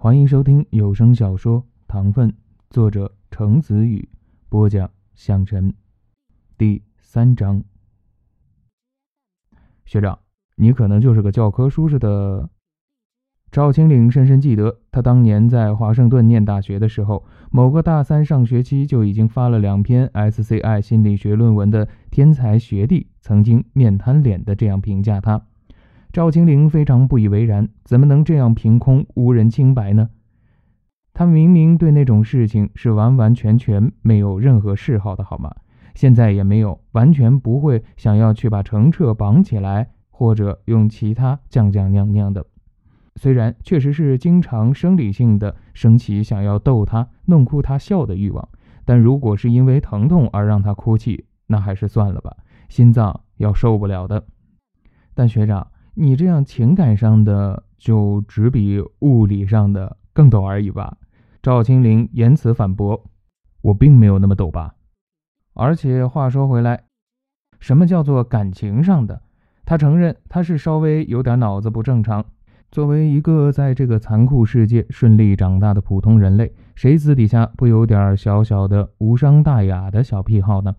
欢迎收听有声小说《糖分》，作者程子宇，播讲向晨。第三章，学长，你可能就是个教科书似的。赵青岭深深记得，他当年在华盛顿念大学的时候，某个大三上学期就已经发了两篇 SCI 心理学论文的天才学弟，曾经面瘫脸的这样评价他。赵青玲非常不以为然，怎么能这样凭空无人清白呢？他明明对那种事情是完完全全没有任何嗜好的，好吗？现在也没有，完全不会想要去把程澈绑起来，或者用其他酱酱娘娘的。虽然确实是经常生理性的升起想要逗他、弄哭他笑的欲望，但如果是因为疼痛而让他哭泣，那还是算了吧，心脏要受不了的。但学长。你这样情感上的就只比物理上的更陡而已吧？赵青林言辞反驳：“我并没有那么陡吧。而且话说回来，什么叫做感情上的？他承认他是稍微有点脑子不正常。作为一个在这个残酷世界顺利长大的普通人类，谁私底下不有点小小的无伤大雅的小癖好呢？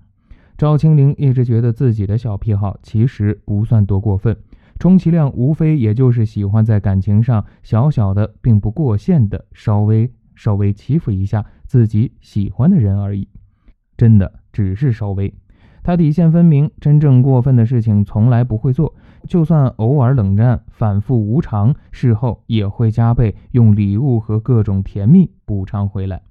赵青林一直觉得自己的小癖好其实不算多过分。充其量无非也就是喜欢在感情上小小的，并不过线的稍微稍微欺负一下自己喜欢的人而已，真的只是稍微。他底线分明，真正过分的事情从来不会做，就算偶尔冷战反复无常，事后也会加倍用礼物和各种甜蜜补偿回来。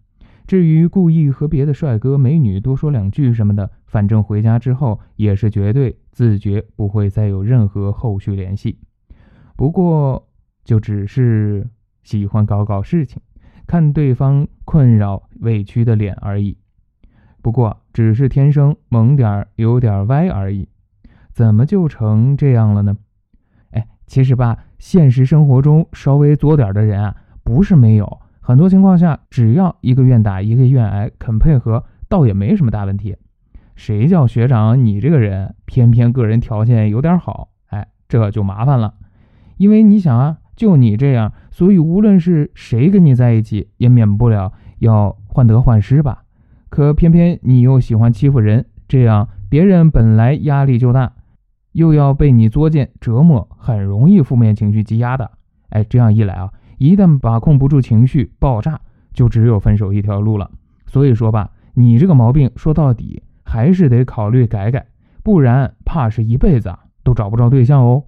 至于故意和别的帅哥美女多说两句什么的，反正回家之后也是绝对自觉不会再有任何后续联系。不过就只是喜欢搞搞事情，看对方困扰委屈的脸而已。不过只是天生萌点儿，有点歪而已。怎么就成这样了呢？哎，其实吧，现实生活中稍微作点的人啊，不是没有。很多情况下，只要一个愿打一个愿挨，肯配合，倒也没什么大问题。谁叫学长你这个人偏偏个人条件有点好，哎，这就麻烦了。因为你想啊，就你这样，所以无论是谁跟你在一起，也免不了要患得患失吧。可偏偏你又喜欢欺负人，这样别人本来压力就大，又要被你作践折磨，很容易负面情绪积压的。哎，这样一来啊。一旦把控不住情绪爆炸，就只有分手一条路了。所以说吧，你这个毛病说到底还是得考虑改改，不然怕是一辈子都找不着对象哦。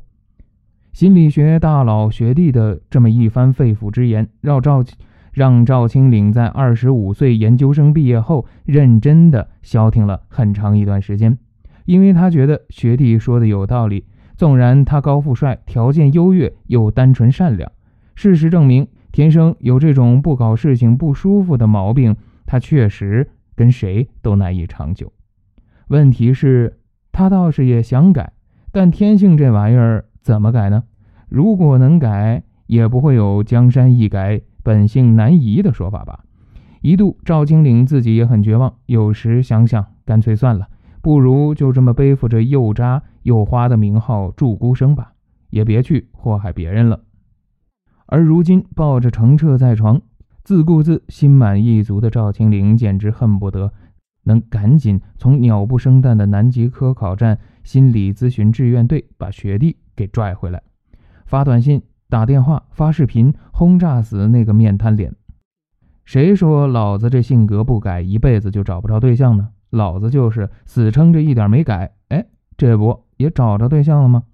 心理学大佬学弟的这么一番肺腑之言，让赵让赵青岭在二十五岁研究生毕业后，认真的消停了很长一段时间，因为他觉得学弟说的有道理。纵然他高富帅，条件优越，又单纯善良。事实证明，天生有这种不搞事情不舒服的毛病，他确实跟谁都难以长久。问题是，他倒是也想改，但天性这玩意儿怎么改呢？如果能改，也不会有“江山易改，本性难移”的说法吧？一度，赵青岭自己也很绝望。有时想想，干脆算了，不如就这么背负着又渣又花的名号住孤生吧，也别去祸害别人了。而如今抱着程澈在床，自顾自、心满意足的赵青灵，简直恨不得能赶紧从鸟不生蛋的南极科考站心理咨询志愿队把学弟给拽回来，发短信、打电话、发视频，轰炸死那个面瘫脸。谁说老子这性格不改，一辈子就找不着对象呢？老子就是死撑着一点没改，哎，这不也找着对象了吗？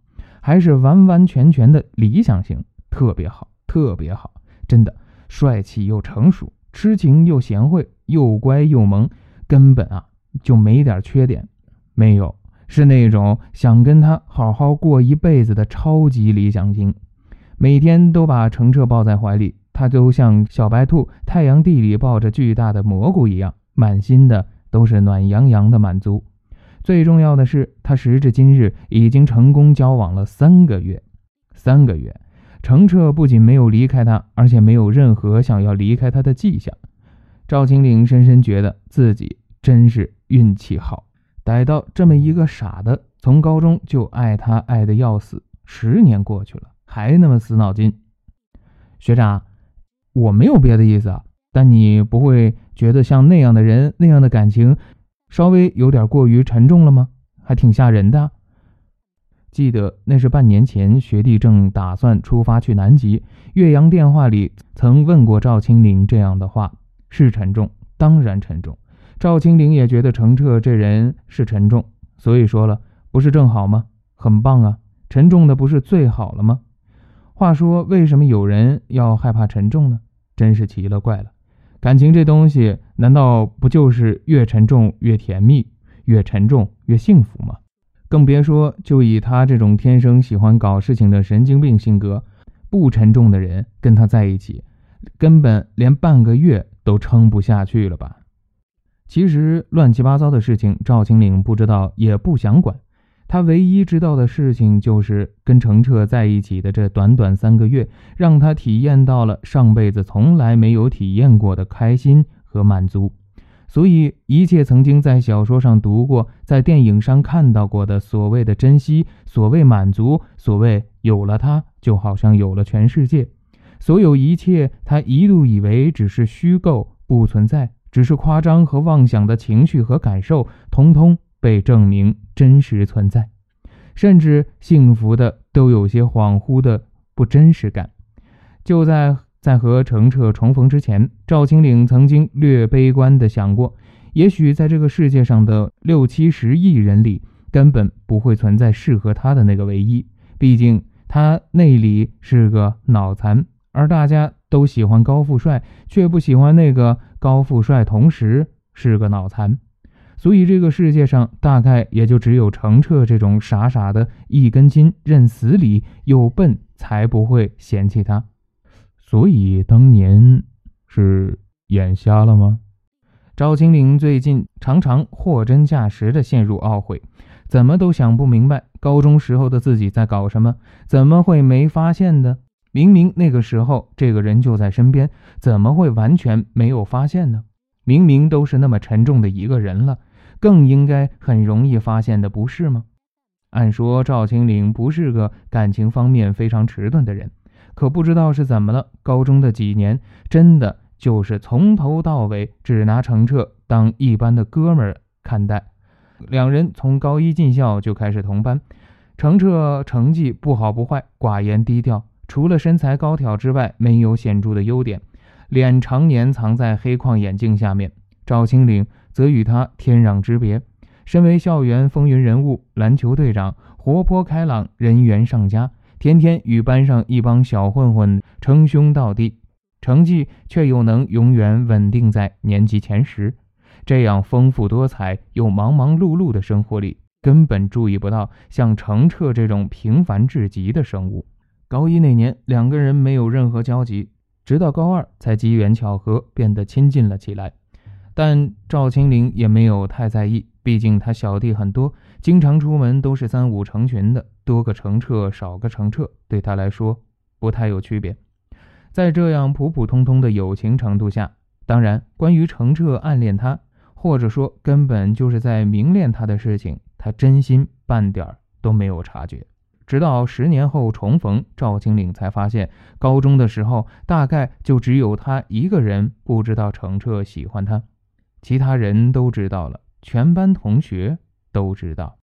还是完完全全的理想型，特别好。特别好，真的帅气又成熟，痴情又贤惠，又乖又萌，根本啊就没点缺点，没有，是那种想跟他好好过一辈子的超级理想型。每天都把程澈抱在怀里，他都像小白兔太阳地里抱着巨大的蘑菇一样，满心的都是暖洋洋的满足。最重要的是，他时至今日已经成功交往了三个月，三个月。程澈不仅没有离开他，而且没有任何想要离开他的迹象。赵青岭深深觉得自己真是运气好，逮到这么一个傻的，从高中就爱他爱的要死，十年过去了还那么死脑筋。学长，我没有别的意思啊，但你不会觉得像那样的人那样的感情，稍微有点过于沉重了吗？还挺吓人的。记得那是半年前，学弟正打算出发去南极，岳阳电话里曾问过赵青林这样的话：是沉重，当然沉重。赵青林也觉得程澈这人是沉重，所以说了，不是正好吗？很棒啊，沉重的不是最好了吗？话说，为什么有人要害怕沉重呢？真是奇了怪了。感情这东西，难道不就是越沉重越甜蜜，越沉重越幸福吗？更别说，就以他这种天生喜欢搞事情的神经病性格，不沉重的人跟他在一起，根本连半个月都撑不下去了吧？其实乱七八糟的事情，赵青岭不知道，也不想管。他唯一知道的事情，就是跟程澈在一起的这短短三个月，让他体验到了上辈子从来没有体验过的开心和满足。所以，一切曾经在小说上读过、在电影上看到过的所谓的珍惜、所谓满足、所谓有了他就好像有了全世界，所有一切，他一度以为只是虚构、不存在、只是夸张和妄想的情绪和感受，通通被证明真实存在，甚至幸福的都有些恍惚的不真实感。就在。在和程澈重逢之前，赵青岭曾经略悲观的想过，也许在这个世界上的六七十亿人里，根本不会存在适合他的那个唯一。毕竟他内里是个脑残，而大家都喜欢高富帅，却不喜欢那个高富帅同时是个脑残。所以这个世界上大概也就只有程澈这种傻傻的一根筋、认死理又笨，才不会嫌弃他。所以当年是眼瞎了吗？赵青岭最近常常货真价实的陷入懊悔，怎么都想不明白高中时候的自己在搞什么，怎么会没发现的？明明那个时候这个人就在身边，怎么会完全没有发现呢？明明都是那么沉重的一个人了，更应该很容易发现的，不是吗？按说赵青岭不是个感情方面非常迟钝的人。可不知道是怎么了，高中的几年真的就是从头到尾只拿程澈当一般的哥们儿看待。两人从高一进校就开始同班，程澈成绩不好不坏，寡言低调，除了身材高挑之外没有显著的优点，脸常年藏在黑框眼镜下面。赵青岭则与他天壤之别，身为校园风云人物，篮球队长，活泼开朗，人缘上佳。天天与班上一帮小混混称兄道弟，成绩却又能永远稳定在年级前十，这样丰富多彩又忙忙碌碌的生活里，根本注意不到像程澈这种平凡至极的生物。高一那年，两个人没有任何交集，直到高二才机缘巧合变得亲近了起来。但赵青林也没有太在意，毕竟他小弟很多，经常出门都是三五成群的，多个程澈少个程澈，对他来说不太有区别。在这样普普通通的友情程度下，当然，关于程澈暗恋他，或者说根本就是在明恋他的事情，他真心半点都没有察觉。直到十年后重逢，赵青岭才发现，高中的时候大概就只有他一个人不知道程澈喜欢他。其他人都知道了，全班同学都知道。